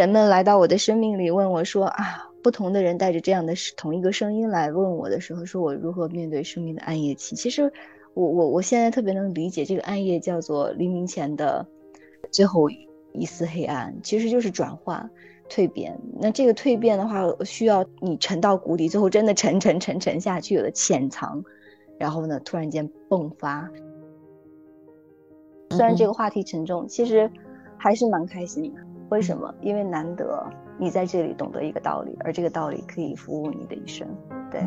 人们来到我的生命里，问我说啊，不同的人带着这样的同一个声音来问我的时候，说我如何面对生命的暗夜期。其实，我我我现在特别能理解这个暗夜叫做黎明前的最后一丝黑暗，其实就是转化、蜕变。那这个蜕变的话，需要你沉到谷底，最后真的沉沉沉沉下去，有的潜藏，然后呢，突然间迸发。虽然这个话题沉重，其实还是蛮开心的。为什么？因为难得你在这里懂得一个道理，而这个道理可以服务你的一生。对。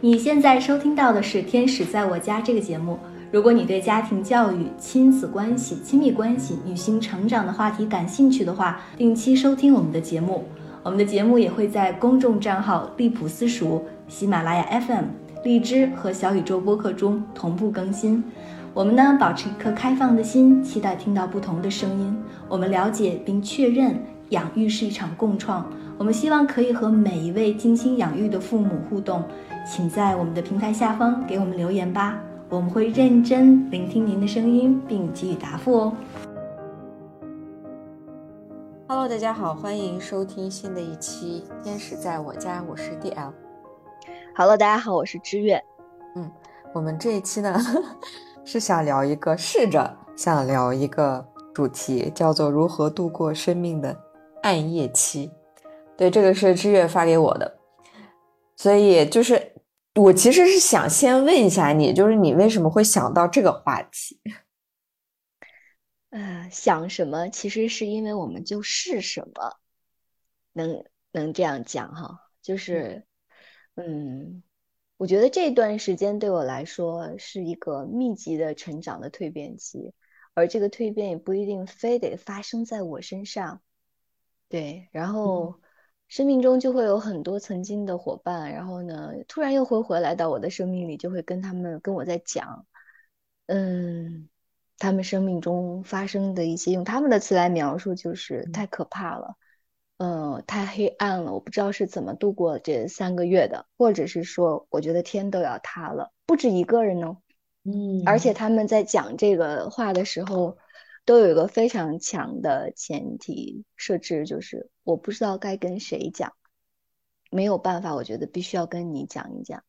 你现在收听到的是《天使在我家》这个节目。如果你对家庭教育、亲子关系、亲密关系、女性成长的话题感兴趣的话，定期收听我们的节目。我们的节目也会在公众账号“利普私塾”、喜马拉雅 FM、荔枝和小宇宙播客中同步更新。我们呢，保持一颗开放的心，期待听到不同的声音。我们了解并确认，养育是一场共创。我们希望可以和每一位精心养育的父母互动，请在我们的平台下方给我们留言吧，我们会认真聆听您的声音，并给予答复哦。Hello，大家好，欢迎收听新的一期《天使在我家》，我是 DL。Hello，大家好，我是知月。嗯，我们这一期呢。是想聊一个，试着想聊一个主题，叫做如何度过生命的暗夜期。对，这个是知月发给我的，所以就是我其实是想先问一下你，就是你为什么会想到这个话题？呃，想什么？其实是因为我们就是什么，能能这样讲哈，就是嗯。我觉得这段时间对我来说是一个密集的成长的蜕变期，而这个蜕变也不一定非得发生在我身上，对。然后生命中就会有很多曾经的伙伴，然后呢，突然又会回来到我的生命里，就会跟他们跟我在讲，嗯，他们生命中发生的一些，用他们的词来描述，就是太可怕了。嗯，太黑暗了，我不知道是怎么度过这三个月的，或者是说，我觉得天都要塌了，不止一个人呢。嗯，而且他们在讲这个话的时候，都有一个非常强的前提设置，就是我不知道该跟谁讲，没有办法，我觉得必须要跟你讲一讲。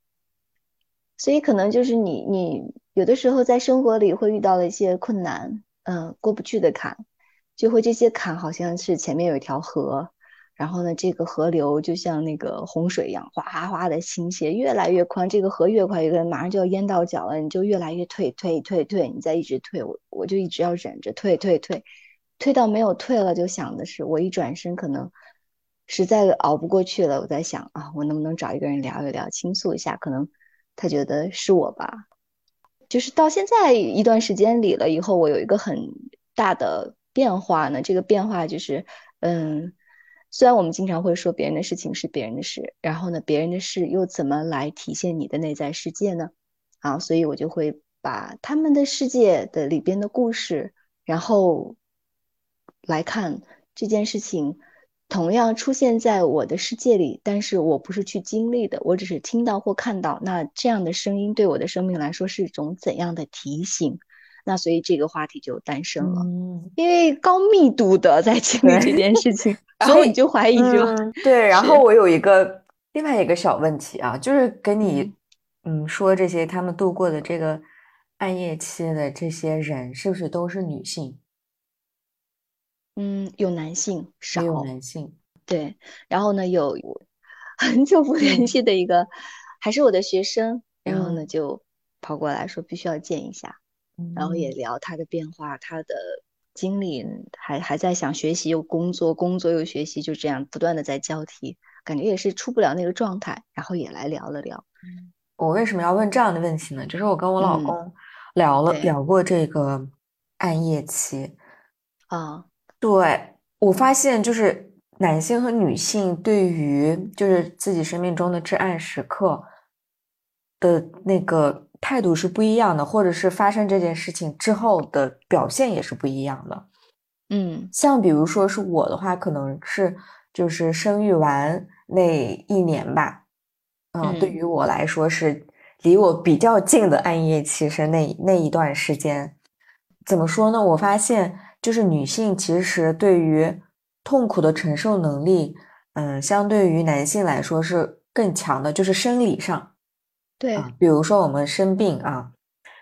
所以可能就是你，你有的时候在生活里会遇到了一些困难，嗯，过不去的坎，就会这些坎好像是前面有一条河。然后呢，这个河流就像那个洪水一样，哗哗的倾泻，越来越宽。这个河越快，越马上就要淹到脚了，你就越来越退，退，退，退。你再一直退，我我就一直要忍着退，退，退，退到没有退了，就想的是，我一转身，可能实在熬不过去了，我在想啊，我能不能找一个人聊一聊，倾诉一下？可能他觉得是我吧。就是到现在一段时间里了以后，我有一个很大的变化呢。这个变化就是，嗯。虽然我们经常会说别人的事情是别人的事，然后呢，别人的事又怎么来体现你的内在世界呢？啊，所以我就会把他们的世界的里边的故事，然后来看这件事情，同样出现在我的世界里，但是我不是去经历的，我只是听到或看到。那这样的声音对我的生命来说是一种怎样的提醒？那所以这个话题就诞生了，因为高密度的在经历这件事情，所以你就怀疑说，对。然后我有一个另外一个小问题啊，就是跟你嗯说这些他们度过的这个暗夜期的这些人，是不是都是女性？嗯，有男性，少有男性。对，然后呢，有很久不联系的一个，还是我的学生，然后呢就跑过来说必须要见一下。然后也聊他的变化，他的经历，还还在想学习又工作，工作又学习，就这样不断的在交替，感觉也是出不了那个状态。然后也来聊了聊。我为什么要问这样的问题呢？就是我跟我老公聊了聊过这个暗夜期啊，对我发现就是男性和女性对于就是自己生命中的至暗时刻的那个。态度是不一样的，或者是发生这件事情之后的表现也是不一样的。嗯，像比如说是我的话，可能是就是生育完那一年吧，嗯，对于我来说是离我比较近的暗夜期是那那一段时间。怎么说呢？我发现就是女性其实对于痛苦的承受能力，嗯，相对于男性来说是更强的，就是生理上。对，比如说我们生病啊，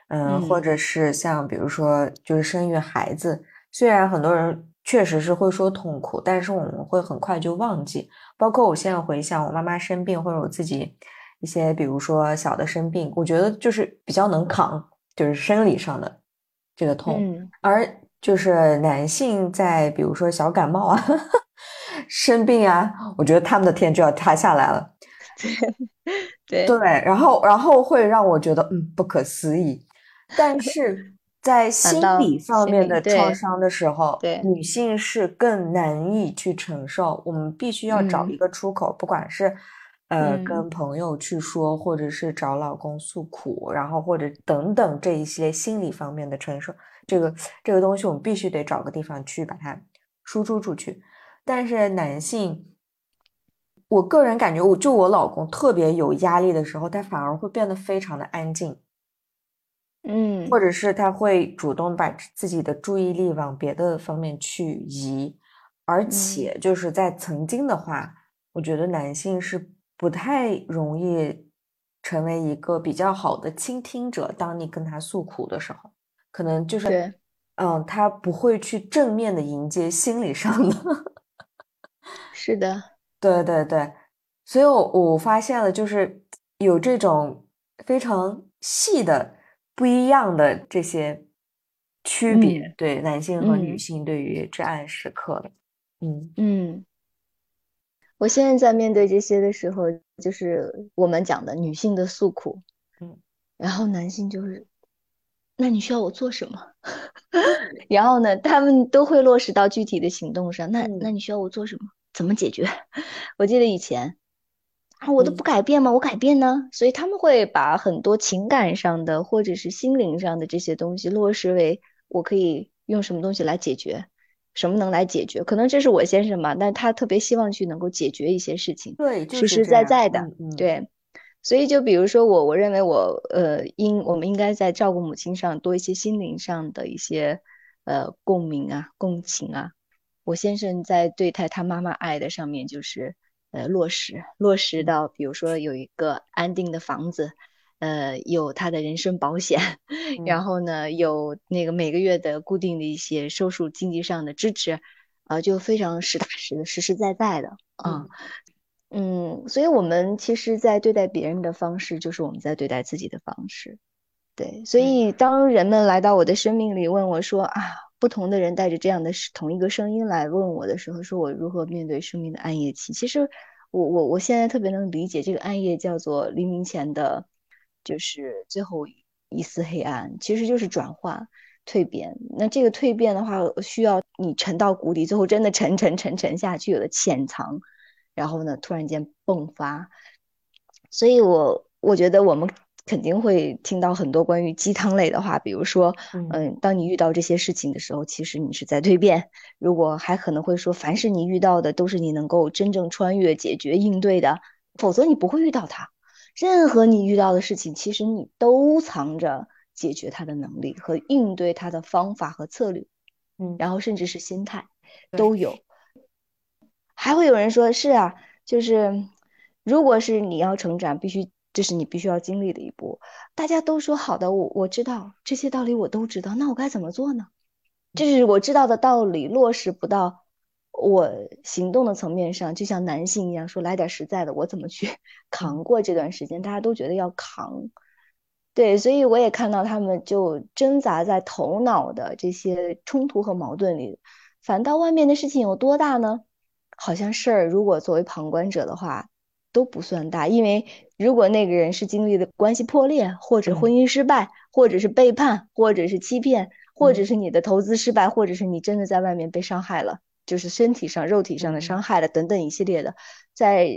嗯，或者是像比如说就是生育孩子，虽然很多人确实是会说痛苦，但是我们会很快就忘记。包括我现在回想我妈妈生病，或者我自己一些比如说小的生病，我觉得就是比较能扛，就是生理上的这个痛，而就是男性在比如说小感冒啊、生病啊，我觉得他们的天就要塌下来了。对对，然后然后会让我觉得嗯不可思议，但是 在心理方面的创伤的时候，对女性是更难以去承受。我们必须要找一个出口，不管是呃跟朋友去说，或者是找老公诉苦，然后或者等等这一些心理方面的承受，这个这个东西我们必须得找个地方去把它输出出去。但是男性。我个人感觉，我就我老公特别有压力的时候，他反而会变得非常的安静，嗯，或者是他会主动把自己的注意力往别的方面去移，而且就是在曾经的话，我觉得男性是不太容易成为一个比较好的倾听者。当你跟他诉苦的时候，可能就是，嗯，他不会去正面的迎接心理上的，是的。对对对，所以我我发现了，就是有这种非常细的不一样的这些区别，对男性和女性对于至暗时刻的，嗯。嗯，我现在在面对这些的时候，就是我们讲的女性的诉苦，嗯，然后男性就是，那你需要我做什么？然后呢，他们都会落实到具体的行动上，那那你需要我做什么？怎么解决？我记得以前啊，我都不改变吗？我改变呢？所以他们会把很多情感上的或者是心灵上的这些东西落实为我可以用什么东西来解决，什么能来解决？可能这是我先生嘛，但他特别希望去能够解决一些事情，对，实实在在的，对。所以就比如说我，我认为我呃应我们应该在照顾母亲上多一些心灵上的一些呃共鸣啊、共情啊。我先生在对待他妈妈爱的上面，就是呃落实落实到，比如说有一个安定的房子，呃有他的人身保险，然后呢有那个每个月的固定的一些收入经济上的支持，啊就非常实打实的实实在在的啊，嗯，所以我们其实，在对待别人的方式，就是我们在对待自己的方式，对，所以当人们来到我的生命里问我说啊。不同的人带着这样的同一个声音来问我的时候，说我如何面对生命的暗夜期。其实，我我我现在特别能理解这个暗夜叫做黎明前的，就是最后一丝黑暗，其实就是转化、蜕变。那这个蜕变的话，需要你沉到谷底，最后真的沉沉沉沉下去，有的潜藏，然后呢，突然间迸发。所以我我觉得我们。肯定会听到很多关于鸡汤类的话，比如说，嗯，当你遇到这些事情的时候，其实你是在蜕变。如果还可能会说，凡是你遇到的都是你能够真正穿越、解决、应对的，否则你不会遇到它。任何你遇到的事情，其实你都藏着解决它的能力和应对它的方法和策略，嗯，然后甚至是心态都有。还会有人说，是啊，就是如果是你要成长，必须。这是你必须要经历的一步。大家都说好的，我我知道这些道理，我都知道。那我该怎么做呢？这是我知道的道理，落实不到我行动的层面上，就像男性一样，说来点实在的，我怎么去 扛过这段时间？大家都觉得要扛，对，所以我也看到他们就挣扎在头脑的这些冲突和矛盾里。反倒外面的事情有多大呢？好像事儿，如果作为旁观者的话。都不算大，因为如果那个人是经历的关系破裂，或者婚姻失败，或者是背叛，或者是欺骗，或者是你的投资失败，或者是你真的在外面被伤害了，就是身体上、肉体上的伤害了等等一系列的，在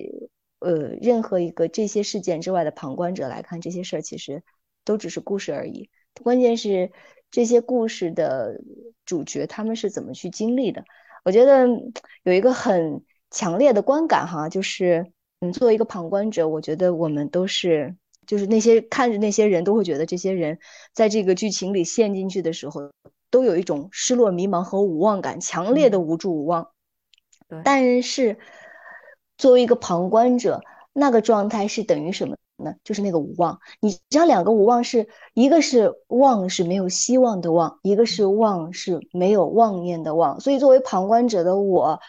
呃任何一个这些事件之外的旁观者来看，这些事儿其实都只是故事而已。关键是这些故事的主角他们是怎么去经历的？我觉得有一个很强烈的观感哈，就是。嗯，作为一个旁观者，我觉得我们都是，就是那些看着那些人都会觉得这些人在这个剧情里陷进去的时候，都有一种失落、迷茫和无望感，强烈的无助、无望。对，但是作为一个旁观者，那个状态是等于什么呢？就是那个无望。你知道，两个无望是一个是望是没有希望的望，一个是望是没有妄念的望。所以，作为旁观者的我，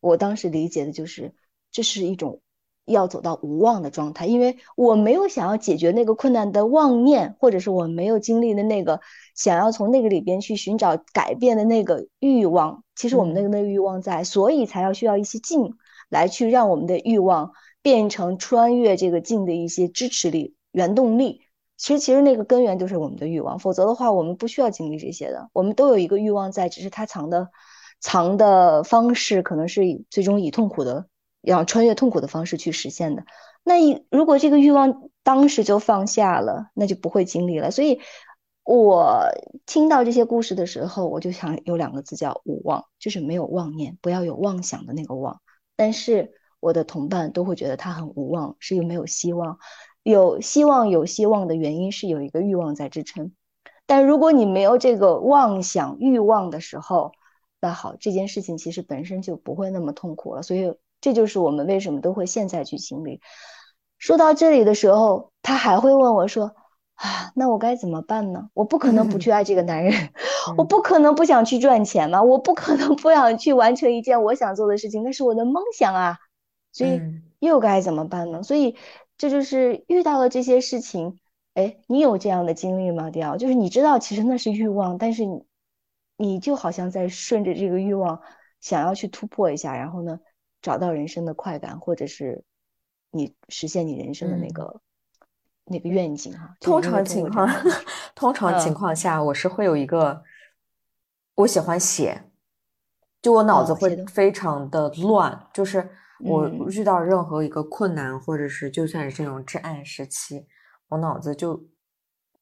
我当时理解的就是，这是一种要走到无望的状态，因为我没有想要解决那个困难的妄念，或者是我没有经历的那个想要从那个里边去寻找改变的那个欲望。其实我们那个那个欲望在，所以才要需要一些静来去让我们的欲望。变成穿越这个境的一些支持力、原动力。其实，其实那个根源就是我们的欲望。否则的话，我们不需要经历这些的。我们都有一个欲望在，只是它藏的藏的方式可能是以最终以痛苦的，要穿越痛苦的方式去实现的。那如果这个欲望当时就放下了，那就不会经历了。所以，我听到这些故事的时候，我就想有两个字叫无望，就是没有妄念，不要有妄想的那个妄。但是。我的同伴都会觉得他很无望，是又没有希望。有希望有希望的原因是有一个欲望在支撑。但如果你没有这个妄想欲望的时候，那好，这件事情其实本身就不会那么痛苦了。所以这就是我们为什么都会现在去经历。说到这里的时候，他还会问我说：“啊，那我该怎么办呢？我不可能不去爱这个男人，我不可能不想去赚钱嘛，我不可能不想去完成一件我想做的事情，那是我的梦想啊。”所以又该怎么办呢？所以这就是遇到了这些事情，哎，你有这样的经历吗？迪奥，就是你知道其实那是欲望，但是你你就好像在顺着这个欲望想要去突破一下，然后呢找到人生的快感，或者是你实现你人生的那个那个愿景哈。通常情况，通常情况下我是会有一个，我喜欢写，就我脑子会非常的乱，就是。我遇到任何一个困难，或者是就算是这种至暗时期，我脑子就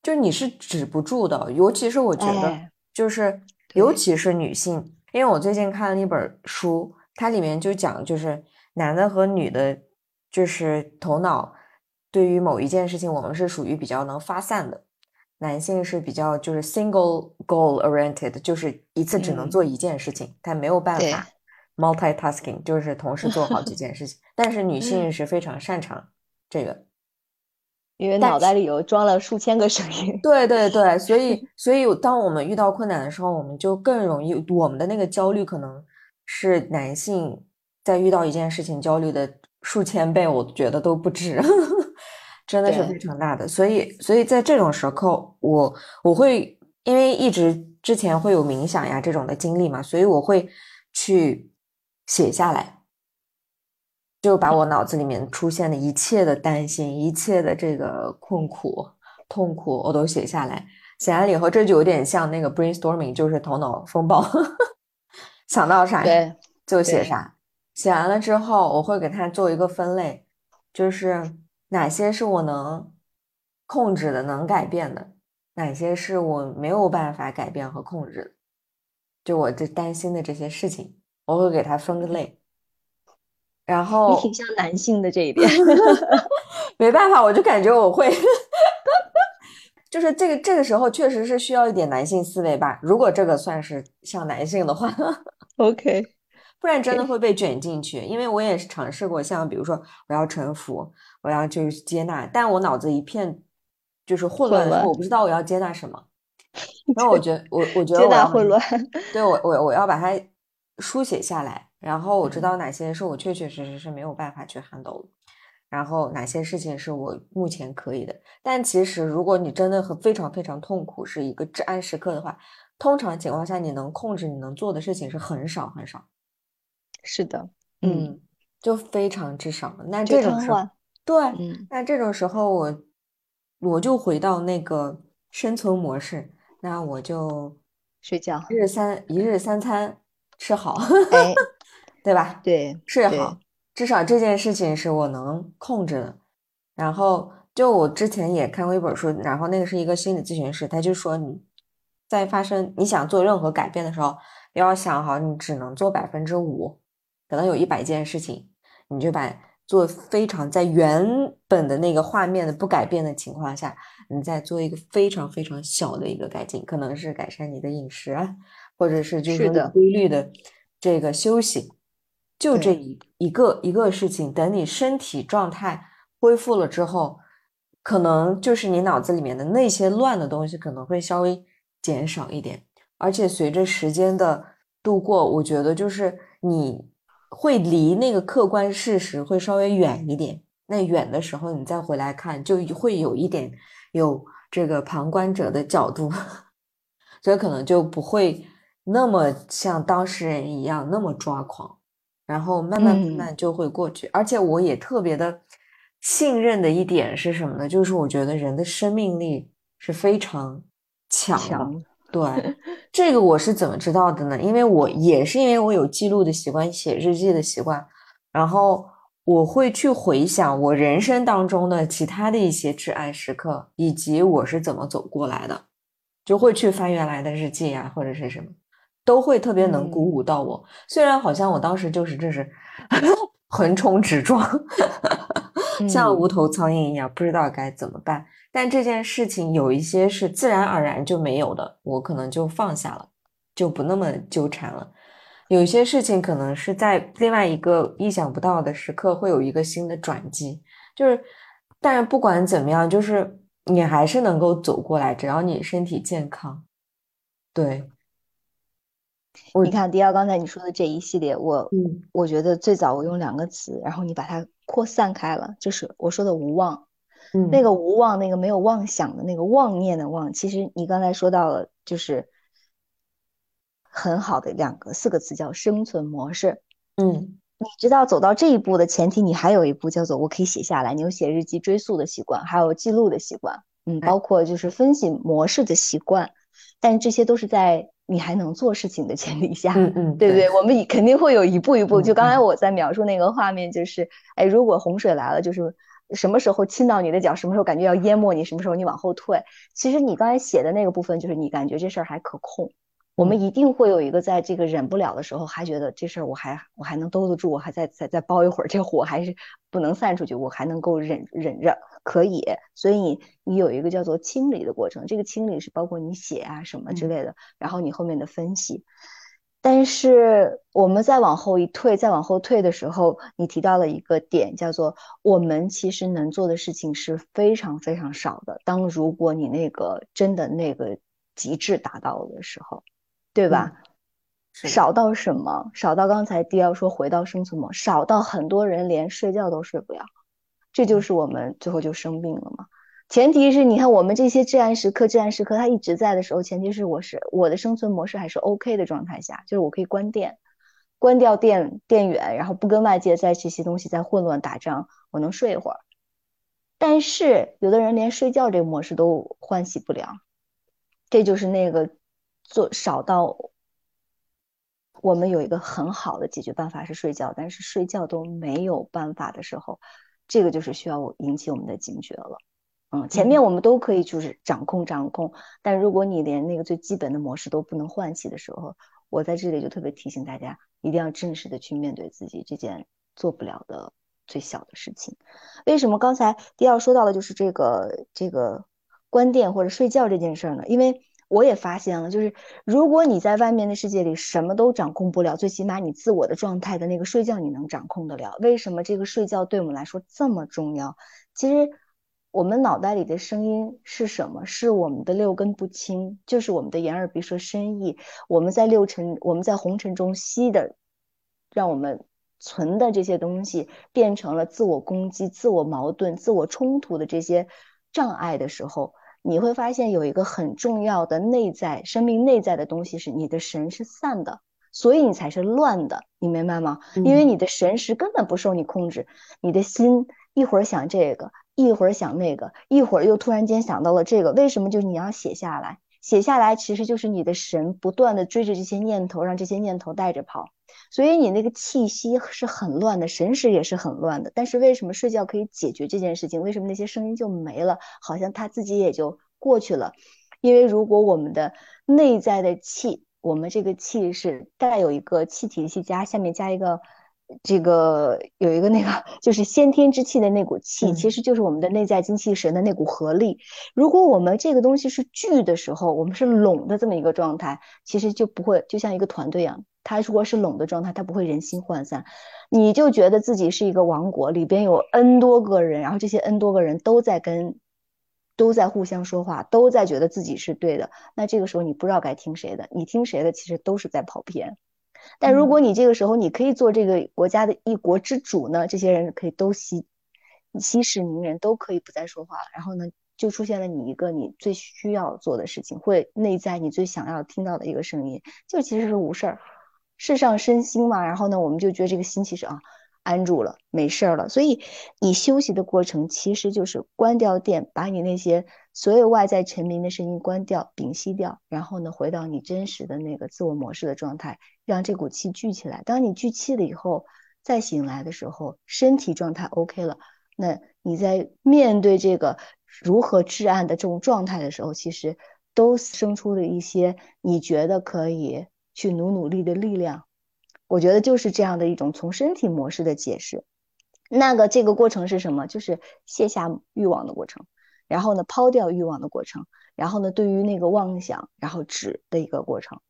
就你是止不住的。尤其是我觉得，就是尤其是女性，因为我最近看了一本书，它里面就讲，就是男的和女的，就是头脑对于某一件事情，我们是属于比较能发散的。男性是比较就是 single goal oriented，就是一次只能做一件事情，他没有办法。multitasking 就是同时做好几件事情，但是女性是非常擅长这个，因为脑袋里有装了数千个声音。对对对，所以 所以当我们遇到困难的时候，我们就更容易，我们的那个焦虑可能是男性在遇到一件事情焦虑的数千倍，我觉得都不止，真的是非常大的。所以所以在这种时候，我我会因为一直之前会有冥想呀这种的经历嘛，所以我会去。写下来，就把我脑子里面出现的一切的担心、一切的这个困苦、痛苦，我都写下来。写完了以后，这就有点像那个 brainstorming，就是头脑风暴，想到啥就写啥。写完了之后，我会给它做一个分类，就是哪些是我能控制的、能改变的，哪些是我没有办法改变和控制的，就我这担心的这些事情。我会给他分个类，然后你挺像男性的这一点，没办法，我就感觉我会，就是这个这个时候确实是需要一点男性思维吧。如果这个算是像男性的话，OK，不然真的会被卷进去。因为我也是尝试过，像比如说我要臣服，我要就是接纳，但我脑子一片就是混乱我不知道我要接纳什么。然后我觉得我我觉得接纳混乱，对我我我要把它。书写下来，然后我知道哪些是我确确实实是没有办法去 handle，然后哪些事情是我目前可以的。但其实，如果你真的很非常非常痛苦，是一个至暗时刻的话，通常情况下你能控制、你能做的事情是很少很少。是的，嗯，就非常之少。那这种时候，对，那这种时候我我就回到那个生存模式，那我就睡觉，一日三一日三餐。吃好，哎，对吧？对，睡好，至少这件事情是我能控制的。然后，就我之前也看过一本书，然后那个是一个心理咨询师，他就说你在发生你想做任何改变的时候，要想好你只能做百分之五，可能有一百件事情，你就把做非常在原本的那个画面的不改变的情况下，你再做一个非常非常小的一个改进，可能是改善你的饮食啊，或者是就是规律的这个休息，就这一一个一个事情，等你身体状态恢复了之后，可能就是你脑子里面的那些乱的东西可能会稍微减少一点，而且随着时间的度过，我觉得就是你。会离那个客观事实会稍微远一点，那远的时候你再回来看，就会有一点有这个旁观者的角度，所以可能就不会那么像当事人一样那么抓狂，然后慢慢慢慢就会过去。而且我也特别的信任的一点是什么呢？就是我觉得人的生命力是非常强的。对，这个我是怎么知道的呢？因为我也是因为我有记录的习惯，写日记的习惯，然后我会去回想我人生当中的其他的一些挚爱时刻，以及我是怎么走过来的，就会去翻原来的日记啊，或者是什么，都会特别能鼓舞到我。虽然好像我当时就是这是 横冲直撞，像无头苍蝇一样，不知道该怎么办。但这件事情有一些是自然而然就没有的，我可能就放下了，就不那么纠缠了。有些事情可能是在另外一个意想不到的时刻会有一个新的转机，就是，但是不管怎么样，就是你还是能够走过来，只要你身体健康。对，你看迪奥刚才你说的这一系列，我我觉得最早我用两个词，然后你把它扩散开了，就是我说的无望。那个无望，那个没有妄想的那个妄念的妄，其实你刚才说到了，就是很好的两个四个词叫生存模式。嗯，你知道走到这一步的前提，你还有一步叫做我可以写下来，你有写日记追溯的习惯，还有记录的习惯，嗯，包括就是分析模式的习惯，但这些都是在你还能做事情的前提下，嗯嗯，对不对？我们肯定会有一步一步，就刚才我在描述那个画面，就是哎，如果洪水来了，就是。什么时候亲到你的脚，什么时候感觉要淹没你，什么时候你往后退。其实你刚才写的那个部分，就是你感觉这事儿还可控。我们一定会有一个在这个忍不了的时候，还觉得这事儿我还我还能兜得住，我还再再再包一会儿，这火还是不能散出去，我还能够忍忍着，可以。所以你你有一个叫做清理的过程，这个清理是包括你写啊什么之类的，然后你后面的分析。但是我们再往后一退，再往后退的时候，你提到了一个点，叫做我们其实能做的事情是非常非常少的。当如果你那个真的那个极致达到了的时候，对吧？少到什么？少到刚才迪奥说回到生存模式，少到很多人连睡觉都睡不了，这就是我们最后就生病了嘛。前提是你看我们这些至暗时刻，至暗时刻它一直在的时候，前提是我是我的生存模式还是 OK 的状态下，就是我可以关电，关掉电电源，然后不跟外界在这些东西在混乱打仗，我能睡一会儿。但是有的人连睡觉这个模式都唤醒不了，这就是那个做少到我们有一个很好的解决办法是睡觉，但是睡觉都没有办法的时候，这个就是需要引起我们的警觉了。嗯，前面我们都可以就是掌控掌控，但如果你连那个最基本的模式都不能唤起的时候，我在这里就特别提醒大家，一定要正式的去面对自己这件做不了的最小的事情。为什么刚才迪奥说到的就是这个这个关店或者睡觉这件事呢？因为我也发现了，就是如果你在外面的世界里什么都掌控不了，最起码你自我的状态的那个睡觉你能掌控得了。为什么这个睡觉对我们来说这么重要？其实。我们脑袋里的声音是什么？是我们的六根不清，就是我们的眼耳鼻舌身意。我们在六尘，我们在红尘中吸的，让我们存的这些东西，变成了自我攻击、自我矛盾、自我冲突的这些障碍的时候，你会发现有一个很重要的内在生命内在的东西是你的神是散的，所以你才是乱的，你明白吗？因为你的神识根本不受你控制，你的心一会儿想这个。一会儿想那个，一会儿又突然间想到了这个，为什么？就是你要写下来，写下来其实就是你的神不断的追着这些念头，让这些念头带着跑，所以你那个气息是很乱的，神识也是很乱的。但是为什么睡觉可以解决这件事情？为什么那些声音就没了？好像他自己也就过去了。因为如果我们的内在的气，我们这个气是带有一个气体气加下面加一个。这个有一个那个就是先天之气的那股气，嗯其实就是我们的内在精气神的那股合力。如果我们这个东西是聚的时候，我们是拢的这么一个状态，其实就不会就像一个团队一样。它如果是拢的状态，它不会人心涣散，你就觉得自己是一个王国，里边有 N 多个人，然后这些 N 多个人都在跟。都在互相说话，都在觉得自己是对的。那这个时候你不知道该听谁的，你听谁的，其实都是在跑偏。但如果你这个时候你可以做这个国家的一国之主呢，这些人可以都息息事宁人，都可以不再说话了。然后呢，就出现了你一个你最需要做的事情，会内在你最想要听到的一个声音，就其实是无事儿，世上身心嘛。然后呢，我们就觉得这个心其实啊安住了，没事儿了。所以你休息的过程其实就是关掉电，把你那些所有外在沉迷的声音关掉、屏息掉，然后呢，回到你真实的那个自我模式的状态，让这股气聚起来。当你聚气了以后，再醒来的时候，身体状态 OK 了，那你在面对这个如何至暗的这种状态的时候，其实都生出了一些你觉得可以去努努力的力量。我觉得就是这样的一种从身体模式的解释。那个这个过程是什么？就是卸下欲望的过程，然后呢抛掉欲望的过程，然后呢对于那个妄想，然后止的一个过程。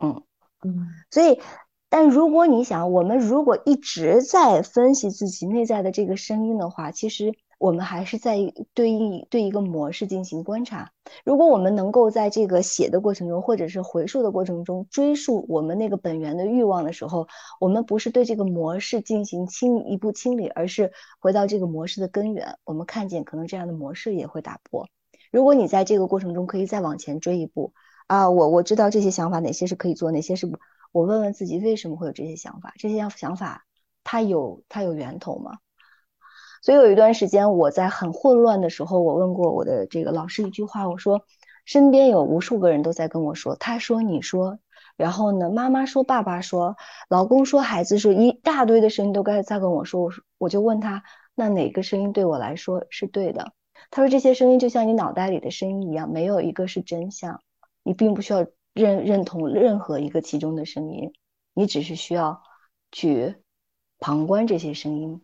嗯嗯所以，但如果你想，我们如果一直在分析自己内在的这个声音的话，其实我们还是在对应对一个模式进行观察。如果我们能够在这个写的过程中，或者是回溯的过程中追溯我们那个本源的欲望的时候，我们不是对这个模式进行清一步清理，而是回到这个模式的根源。我们看见可能这样的模式也会打破。如果你在这个过程中可以再往前追一步啊，我我知道这些想法哪些是可以做，哪些是不，我问问自己为什么会有这些想法？这些想法它有它有源头吗？所以有一段时间我在很混乱的时候，我问过我的这个老师一句话，我说身边有无数个人都在跟我说，他说你说，然后呢，妈妈说，爸爸说，老公说，孩子说，一大堆的声音都该在跟我说，我说我就问他，那哪个声音对我来说是对的？他说这些声音就像你脑袋里的声音一样，没有一个是真相，你并不需要认认同任何一个其中的声音，你只是需要去旁观这些声音。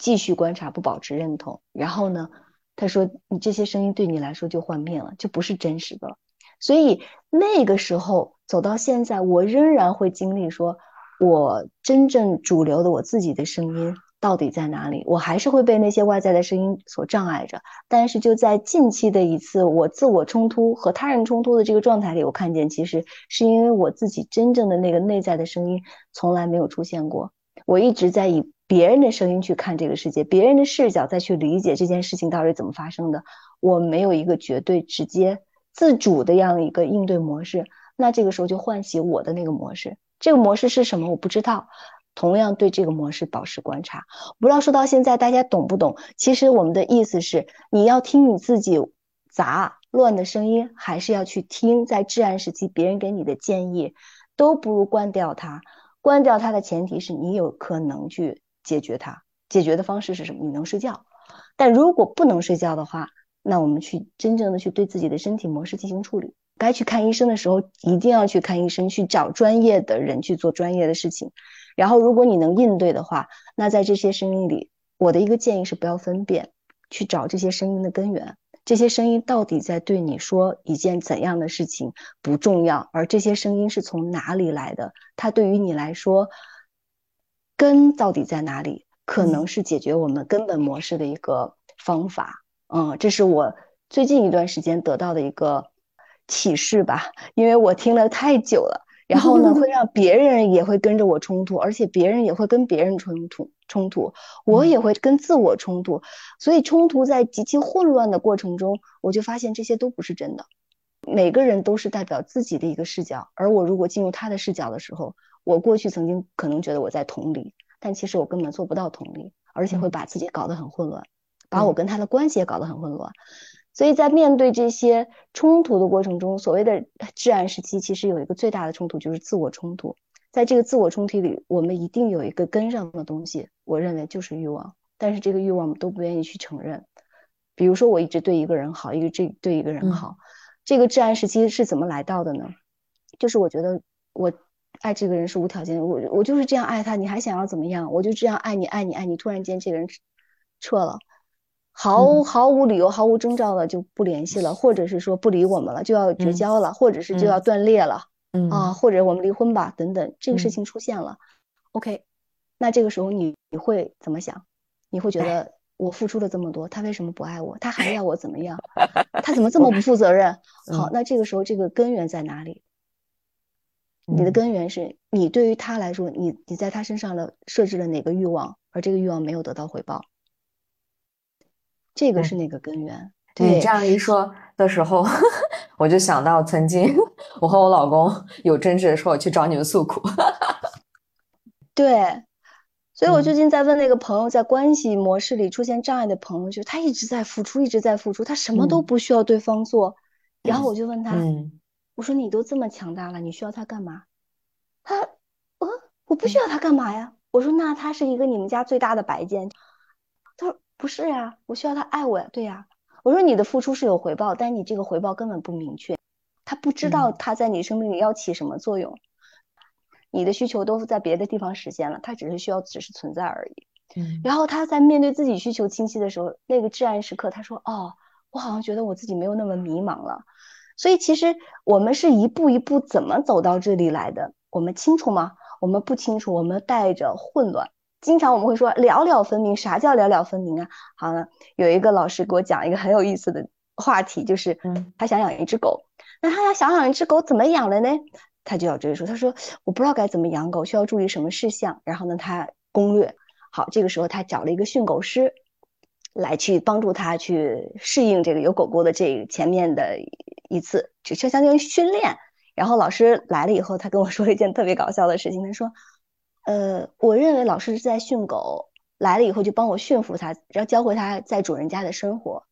继续观察，不保持认同。然后呢，他说你这些声音对你来说就幻灭了，就不是真实的了。所以那个时候走到现在，我仍然会经历说，我真正主流的我自己的声音到底在哪里？我还是会被那些外在的声音所障碍着。但是就在近期的一次我自我冲突和他人冲突的这个状态里，我看见其实是因为我自己真正的那个内在的声音从来没有出现过。我一直在以别人的声音去看这个世界，别人的视角再去理解这件事情到底怎么发生的。我没有一个绝对直接自主的样一个应对模式，那这个时候就唤起我的那个模式。这个模式是什么？我不知道。同样对这个模式保持观察。不知道说到现在大家懂不懂？其实我们的意思是，你要听你自己杂乱的声音，还是要去听在至暗时期别人给你的建议，都不如关掉它。关掉它的前提是你有可能去解决它，解决的方式是什么？你能睡觉。但如果不能睡觉的话，那我们去真正的去对自己的身体模式进行处理。该去看医生的时候，一定要去看医生，去找专业的人去做专业的事情。然后，如果你能应对的话，那在这些声音里，我的一个建议是不要分辨，去找这些声音的根源。这些声音到底在对你说一件怎样的事情不重要，而这些声音是从哪里来的？它对于你来说，根到底在哪里？可能是解决我们根本模式的一个方法。嗯，这是我最近一段时间得到的一个启示吧，因为我听了太久了，然后呢，会 让别人也会跟着我冲突，而且别人也会跟别人冲突冲突，我也会跟自我冲突，所以冲突在极其混乱的过程中，我就发现这些都不是真的。每个人都是代表自己的一个视角，而我如果进入他的视角的时候，我过去曾经可能觉得我在同理，但其实我根本做不到同理，而且会把自己搞得很混乱，把我跟他的关系也搞得很混乱。所以在面对这些冲突的过程中，所谓的至暗时期，其实有一个最大的冲突就是自我冲突。在这个自我冲突里，我们一定有一个根上的东西，我认为就是欲望，但是这个欲望我们都不愿意去承认。比如说，我一直对一个人好，一直对一个人好。这个至暗时期是怎么来到的呢？就是我觉得我爱这个人是无条件的，我我就是这样爱他，你还想要怎么样？我就这样爱你，爱你，爱你，突然间这个人撤了，毫毫无理由、毫无征兆的就不联系了，或者是说不理我们了，就要绝交了，或者是就要断裂了，啊，或者我们离婚吧，等等，这个事情出现了，OK，那这个时候你你会怎么想？你会觉得我付出了这么多，他为什么不爱我？他还要我怎么样？他怎么这么不负责任？好，那这个时候这个根源在哪里？你的根源是你对于他来说，你你在他身上了设置了哪个欲望，而这个欲望没有得到回报，这个是那个根源。你这样一说的时候，我就想到曾经 我和我老公有争执的时候，去找你们诉苦。对，所以我最近在问那个朋友，在关系模式里出现障碍的朋友，就是他一直在付出，一直在付出，他什么都不需要对方做，然后我就问他。我说你都这么强大了，你需要他干嘛？他，呃，我不需要他干嘛呀？我说那他是一个你们家最大的白件。他说不是呀，我需要他爱我呀。对呀。我说你的付出是有回报，但你这个回报根本不明确，他不知道他在你生命里要起什么作用。你的需求都在别的地方实现了，他只是需要只是存在而已。嗯。然后他在面对自己需求清晰的时候，那个至暗时刻，他说：“哦，我好像觉得我自己没有那么迷茫了。”所以其实我们是一步一步怎么走到这里来的？我们清楚吗？我们不清楚，我们带着混乱。经常我们会说了了分明，啥叫了了分明啊？好了，有一个老师给我讲一个很有意思的话题，就是他想养一只狗，那他要想养一只狗怎么养的呢？他就要追溯，他说我不知道该怎么养狗，需要注意什么事项，然后呢他攻略好，这个时候他找了一个训狗师来去帮助他去适应这个有狗狗的这前面的。一次只是相当于训练，然后老师来了以后，他跟我说了一件特别搞笑的事情。他说：“呃，我认为老师是在训狗，来了以后就帮我驯服它，然后教会它在主人家的生活。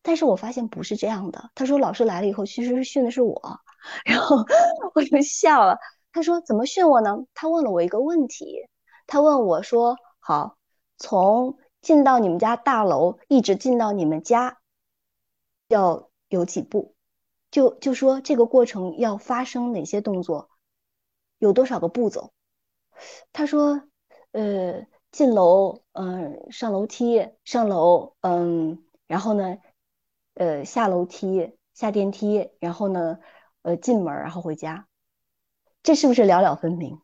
但是我发现不是这样的。他说老师来了以后，其实是训的是我。然后 我就笑了。他说怎么训我呢？他问了我一个问题。他问我说：好，从进到你们家大楼一直进到你们家，要有几步？”就就说这个过程要发生哪些动作，有多少个步骤？他说，呃，进楼，嗯，上楼梯，上楼，嗯，然后呢，呃，下楼梯，下电梯，然后呢，呃，进门，然后回家，这是不是了了分明？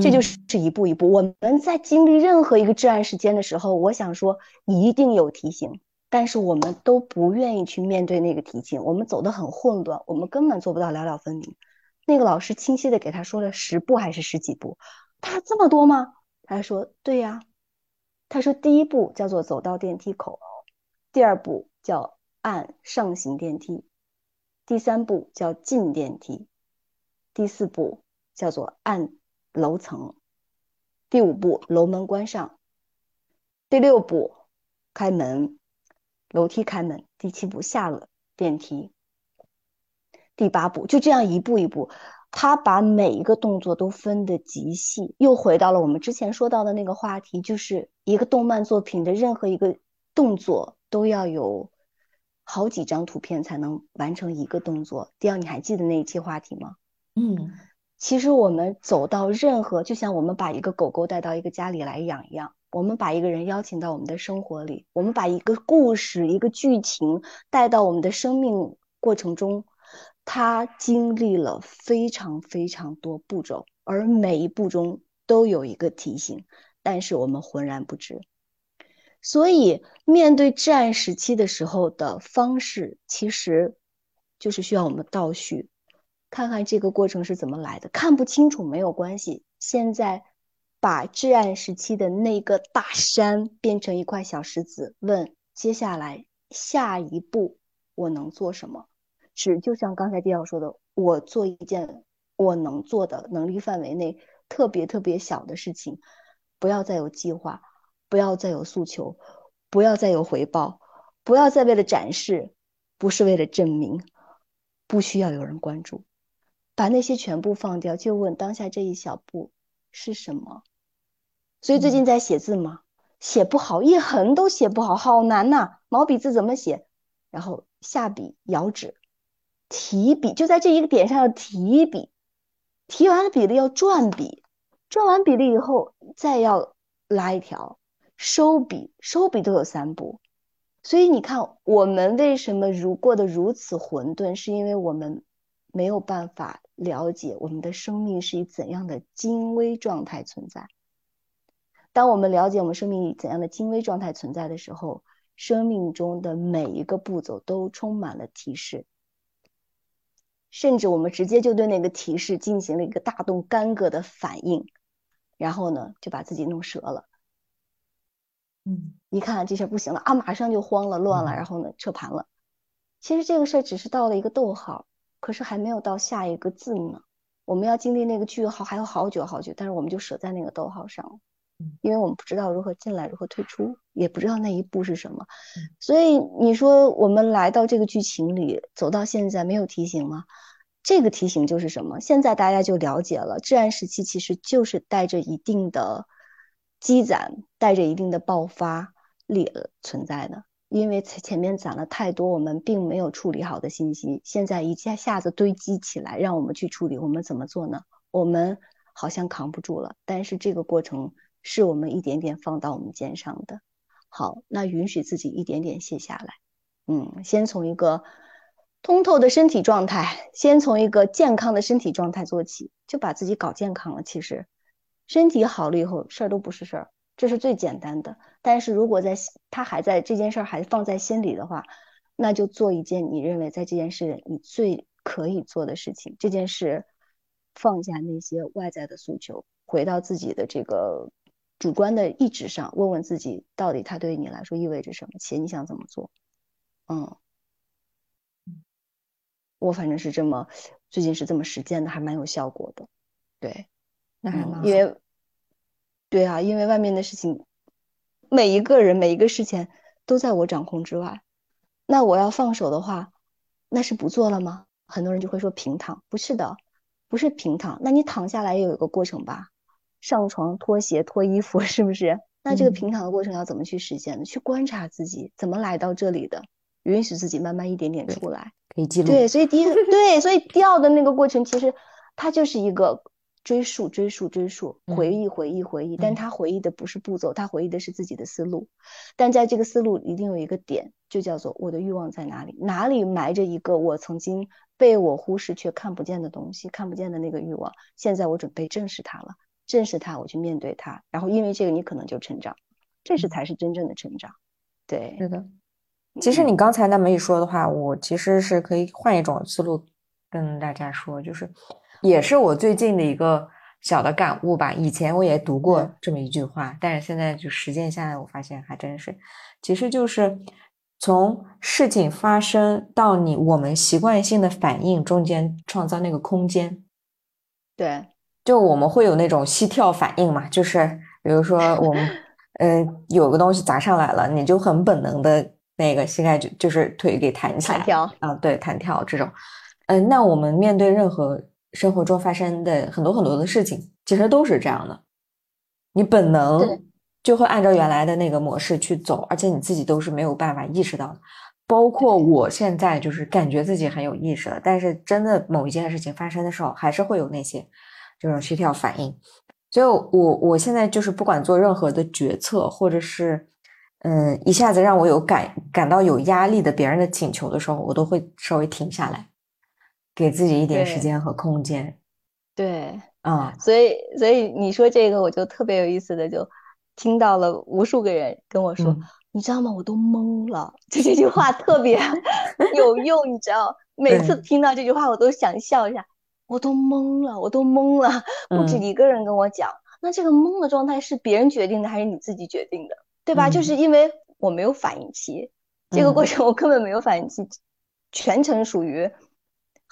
这就是是一步一步。我们在经历任何一个至暗时间的时候，我想说，一定有提醒。但是我们都不愿意去面对那个提醒，我们走得很混乱，我们根本做不到了了分明。那个老师清晰的给他说了十步还是十几步，他这么多吗？他说对呀。他说第一步叫做走到电梯口，第二步叫按上行电梯，第三步叫进电梯，第四步叫做按楼层，第五步楼门关上，第六步开门。楼梯开门，第七步下了电梯，第八步就这样一步一步，他把每一个动作都分得极细，又回到了我们之前说到的那个话题，就是一个动漫作品的任何一个动作都要有好几张图片才能完成一个动作。第二，你还记得那一期话题吗？嗯，其实我们走到任何，就像我们把一个狗狗带到一个家里来养一样。我们把一个人邀请到我们的生活里，我们把一个故事、一个剧情带到我们的生命过程中，他经历了非常非常多步骤，而每一步中都有一个提醒，但是我们浑然不知。所以，面对至暗时期的时候的方式，其实就是需要我们倒叙，看看这个过程是怎么来的。看不清楚没有关系，现在。把至暗时期的那个大山变成一块小石子，问接下来下一步我能做什么？只就像刚才迪奥说的，我做一件我能做的能力范围内特别特别小的事情，不要再有计划，不要再有诉求，不要再有回报，不要再为了展示，不是为了证明，不需要有人关注，把那些全部放掉，就问当下这一小步是什么？所以最近在写字嘛，写不好，一横都写不好，好难呐！毛笔字怎么写？然后下笔、摇指、提笔，就在这一个点上要提笔，提完了笔了要转笔，转完笔了以后再要拉一条，收笔，收笔都有三步。所以你看，我们为什么如过得如此混沌，是因为我们没有办法了解我们的生命是以怎样的精微状态存在。当我们了解我们生命以怎样的精微状态存在的时候，生命中的每一个步骤都充满了提示，甚至我们直接就对那个提示进行了一个大动干戈的反应，然后呢，就把自己弄折了。嗯，一看这事不行了啊，马上就慌了、乱了，然后呢，撤盘了。其实这个事儿只是到了一个逗号，可是还没有到下一个字呢。我们要经历那个句号还有好久好久，但是我们就舍在那个逗号上了，因为我们不知道如何进来，如何退出，也不知道那一步是什么。所以你说我们来到这个剧情里，走到现在没有提醒吗？这个提醒就是什么？现在大家就了解了，至暗时期其实就是带着一定的。积攒带着一定的爆发力存在的，因为前面攒了太多我们并没有处理好的信息，现在一下下子堆积起来，让我们去处理，我们怎么做呢？我们好像扛不住了，但是这个过程是我们一点点放到我们肩上的。好，那允许自己一点点卸下来，嗯，先从一个通透的身体状态，先从一个健康的身体状态做起，就把自己搞健康了。其实。身体好了以后，事儿都不是事儿，这是最简单的。但是如果在他还在这件事儿还放在心里的话，那就做一件你认为在这件事你最可以做的事情。这件事放下那些外在的诉求，回到自己的这个主观的意志上，问问自己到底它对你来说意味着什么，且你想怎么做？嗯，我反正是这么最近是这么实践的，还蛮有效果的。对。那还蛮因为，对啊，因为外面的事情，每一个人每一个事情都在我掌控之外。那我要放手的话，那是不做了吗？很多人就会说平躺，不是的，不是平躺。那你躺下来也有一个过程吧？上床脱鞋脱衣服，是不是？那这个平躺的过程要怎么去实现呢？去观察自己怎么来到这里的，允许自己慢慢一点点出来，可以记录。对，所以第一 对，所以掉的那个过程其实它就是一个。追溯，追溯，追溯，回忆，回忆，回忆。但他回忆的不是步骤，他回忆的是自己的思路。但在这个思路一定有一个点，就叫做我的欲望在哪里？哪里埋着一个我曾经被我忽视却看不见的东西？看不见的那个欲望，现在我准备正视它了。正视它，我去面对它。然后因为这个，你可能就成长。这是才是真正的成长。对，是的。其实你刚才那么一说的话，我其实是可以换一种思路跟大家说，就是。也是我最近的一个小的感悟吧。以前我也读过这么一句话，但是现在就实践下来，我发现还真是，其实就是从事情发生到你我们习惯性的反应中间创造那个空间。对，就我们会有那种膝跳反应嘛，就是比如说我们嗯 有个东西砸上来了，你就很本能的那个膝盖就就是腿给弹起来，弹跳啊，对，弹跳这种。嗯，那我们面对任何。生活中发生的很多很多的事情，其实都是这样的。你本能就会按照原来的那个模式去走，而且你自己都是没有办法意识到的。包括我现在就是感觉自己很有意识了，但是真的某一件事情发生的时候，还是会有那些这种虚跳反应。所以，我我现在就是不管做任何的决策，或者是嗯一下子让我有感感到有压力的别人的请求的时候，我都会稍微停下来。给自己一点时间和空间，对，嗯，所以，所以你说这个，我就特别有意思的，就听到了无数个人跟我说，你知道吗？我都懵了，就这句话特别 有用，你知道，每次听到这句话，我都想笑一下，我都懵了，我都懵了，不止一个人跟我讲，那这个懵的状态是别人决定的还是你自己决定的，对吧？就是因为我没有反应期，这个过程我根本没有反应期，全程属于。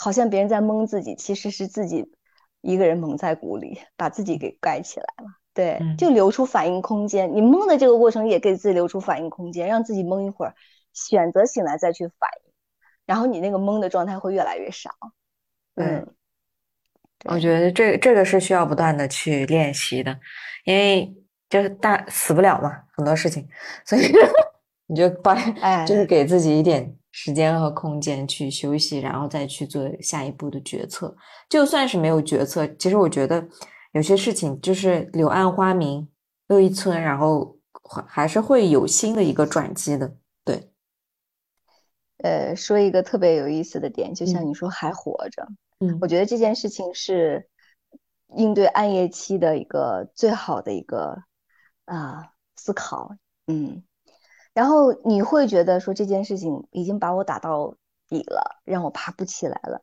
好像别人在蒙自己，其实是自己一个人蒙在鼓里，把自己给盖起来了。对，就留出反应空间。你蒙的这个过程也给自己留出反应空间，让自己蒙一会儿，选择醒来再去反应，然后你那个蒙的状态会越来越少。嗯，我觉得这这个是需要不断的去练习的，因为就是大死不了嘛，很多事情，所以 你就把，就是给自己一点。时间和空间去休息，然后再去做下一步的决策。就算是没有决策，其实我觉得有些事情就是柳暗花明又一村，然后还是会有新的一个转机的。对，呃，说一个特别有意思的点，就像你说还活着，嗯，我觉得这件事情是应对暗夜期的一个最好的一个啊思考，嗯。然后你会觉得说这件事情已经把我打到底了，让我爬不起来了。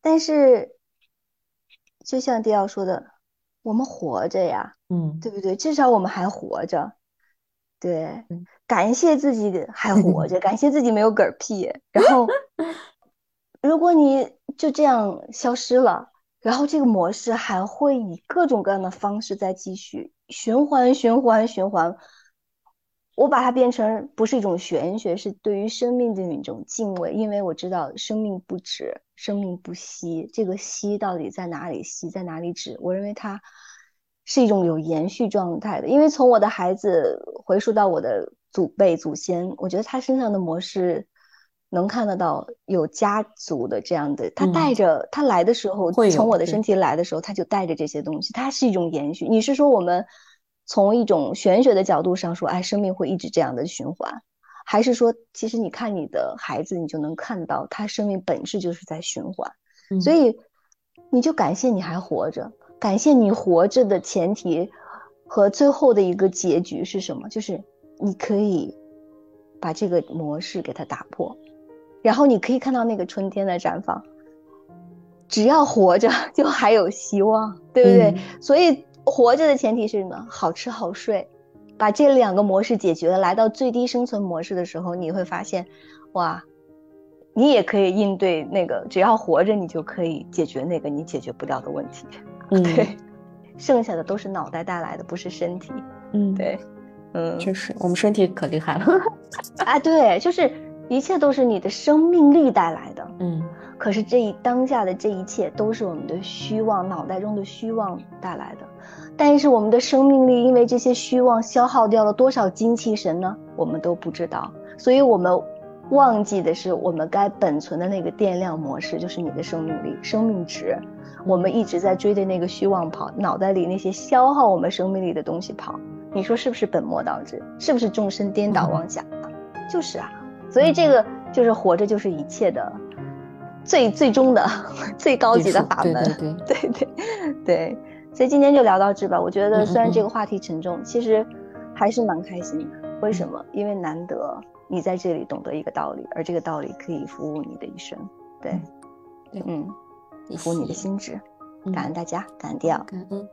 但是，就像迪奥说的，我们活着呀，嗯，对不对？至少我们还活着，对，感谢自己还活着，感谢自己没有嗝屁。然后，如果你就这样消失了，然后这个模式还会以各种各样的方式在继续循环、循环、循环。我把它变成不是一种玄学，是对于生命的一种敬畏，因为我知道生命不止，生命不息。这个息到底在哪里？息在哪里止？我认为它是一种有延续状态的。因为从我的孩子回溯到我的祖辈祖先，我觉得他身上的模式能看得到有家族的这样的，他带着他来的时候，从我的身体来的时候，他就带着这些东西，它是一种延续。你是说我们？从一种玄学的角度上说，哎，生命会一直这样的循环，还是说，其实你看你的孩子，你就能看到他生命本质就是在循环，所以你就感谢你还活着，感谢你活着的前提和最后的一个结局是什么？就是你可以把这个模式给它打破，然后你可以看到那个春天的绽放。只要活着，就还有希望，对不对？所以。活着的前提是什么？好吃好睡，把这两个模式解决了，来到最低生存模式的时候，你会发现，哇，你也可以应对那个，只要活着，你就可以解决那个你解决不掉的问题。嗯，对，剩下的都是脑袋带来的，不是身体。嗯，对，嗯，确实，我们身体可厉害了。啊，对，就是一切都是你的生命力带来的。嗯，可是这一当下的这一切都是我们的虚妄，脑袋中的虚妄带来的。但是我们的生命力因为这些虚妄消耗掉了多少精气神呢？我们都不知道，所以我们忘记的是我们该本存的那个电量模式，就是你的生命力、生命值。我们一直在追着那个虚妄跑，脑袋里那些消耗我们生命力的东西跑。你说是不是本末倒置？是不是众生颠倒妄想？就是啊，所以这个就是活着就是一切的最最终的 最高级的法门。对对对 对对。所以今天就聊到这吧。我觉得虽然这个话题沉重，其实还是蛮开心的。为什么？因为难得你在这里懂得一个道理，而这个道理可以服务你的一生。对，嗯，服务你的心智。感恩大家，感恩迪奥。感恩。